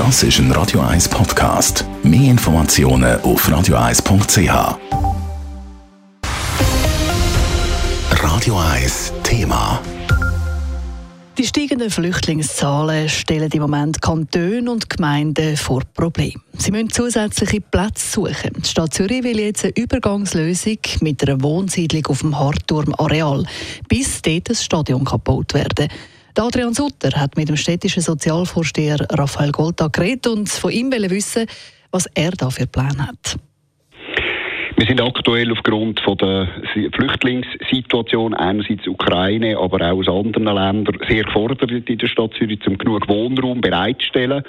Das ist ein Radio 1 Podcast. Mehr Informationen auf radio1.ch. Radio 1 Thema. Die steigenden Flüchtlingszahlen stellen im Moment Kantone und Gemeinden vor Probleme. Sie müssen zusätzliche Plätze suchen. Die Stadt Zürich will jetzt eine Übergangslösung mit einer Wohnsiedlung auf dem Hartturm-Areal, bis dort das Stadion gebaut werden der Adrian Sutter hat mit dem städtischen Sozialvorsteher Raphael Golta geredet und von ihm wissen, was er da für Pläne hat. Wir sind aktuell aufgrund von der Flüchtlingssituation einerseits Ukraine, aber auch aus anderen Ländern sehr gefordert in der Stadt Zürich, um genug Wohnraum bereitzustellen.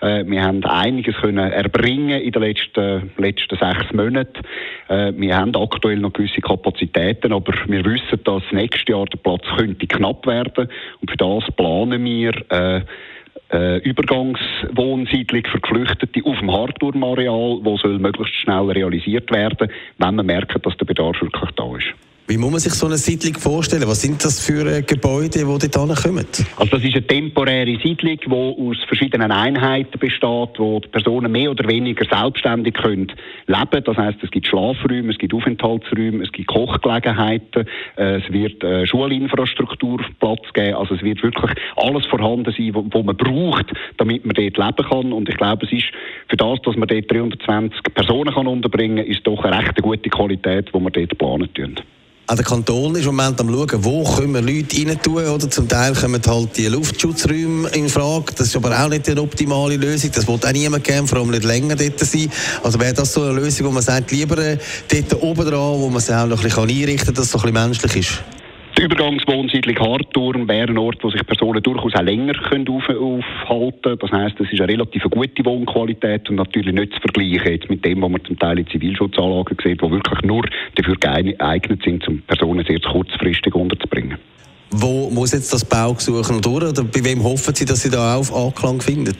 Äh, wir haben einiges können erbringen in den letzten, letzten sechs Monaten. Äh, wir haben aktuell noch gewisse Kapazitäten, aber wir wissen, dass nächstes Jahr der Platz könnte knapp werden und für das planen wir äh, äh, Übergangswohnsiedlung für Geflüchtete auf dem Hartturmareal, wo soll möglichst schnell realisiert werden, wenn man merkt, dass der Bedarf wirklich da ist. Wie muss man sich so eine Siedlung vorstellen? Was sind das für äh, Gebäude, die dort kommen? Also das ist eine temporäre Siedlung, die aus verschiedenen Einheiten besteht, wo die Personen mehr oder weniger selbstständig können leben Das heißt, es gibt Schlafräume, es gibt Aufenthaltsräume, es gibt Kochgelegenheiten, äh, es wird äh, Schulinfrastruktur Platz geben. Also es wird wirklich alles vorhanden sein, wo man braucht, damit man dort leben kann. Und ich glaube, es ist für das, dass man dort 320 Personen kann unterbringen kann, ist doch eine recht gute Qualität, die wir dort planen tun. Auch der Kanton ist im Moment am schauen, wo können wir Leute rein tun, oder? Zum Teil kommen halt die Luftschutzräume in Frage. Das ist aber auch nicht die optimale Lösung. Das wird auch niemand gern, vor allem nicht länger dort sein. Also wäre das so eine Lösung, wo man sagt, lieber äh, dort oben dran, wo man es auch noch ein bisschen einrichten kann, dass es so ein bisschen menschlich ist? Übergangswohnsiedlung Hartturm wäre ein Ort, wo sich Personen durchaus auch länger aufhalten können. Das heisst, es ist eine relativ gute Wohnqualität und natürlich nicht zu vergleichen jetzt mit dem, was man zum Teil in Zivilschutzanlagen sieht, die wirklich nur dafür geeignet sind, um Personen sehr kurzfristig unterzubringen. Wo muss jetzt das Baugesuch noch durch? Oder bei wem hoffen Sie, dass Sie da auf Anklang finden?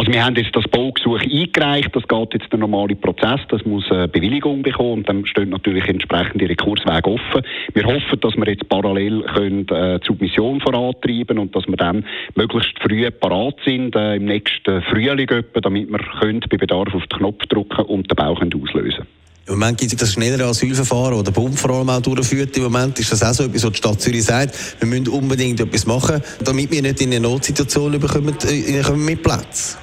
Also wir haben jetzt das Baugesuch eingereicht, das geht jetzt der normale Prozess, das muss eine Bewilligung bekommen und dann stehen natürlich entsprechende Rekurswege offen. Wir hoffen, dass wir jetzt parallel können, äh, die Submission vorantreiben und dass wir dann möglichst früh parat sind, äh, im nächsten Frühling etwa, damit wir können bei Bedarf auf den Knopf drücken und den Bau können auslösen. Im Moment gibt es das schnellere Asylverfahren, das der Bund vor allem auch durchführt. Im Moment ist das auch so etwas, was die Stadt Zürich sagt, wir müssen unbedingt etwas machen, damit wir nicht in eine Notsituation bekommen, äh, mit Platz.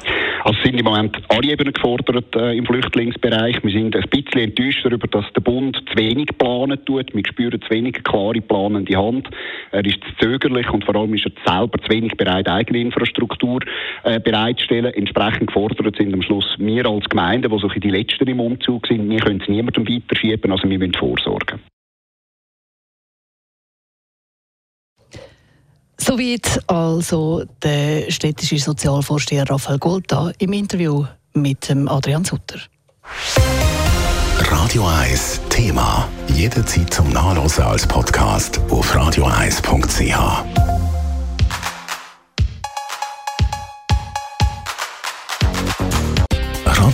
Also sind im Moment alle Ebenen gefordert äh, im Flüchtlingsbereich. Wir sind ein bisschen enttäuscht darüber, dass der Bund zu wenig planen tut. Wir spüren zu wenig klare planende Hand. Er ist zu zögerlich und vor allem ist er selber zu wenig bereit, eigene Infrastruktur äh, bereitzustellen. Entsprechend gefordert sind am Schluss wir als Gemeinde, die so die Letzten im Umzug sind. Wir können es niemandem weiterschieben, also wir müssen vorsorgen. Soweit also der städtische Sozialvorsteher Raphael Golta im Interview mit Adrian Sutter. Radio 1 Thema. Jederzeit zum Nachlesen als Podcast auf radio1.ch.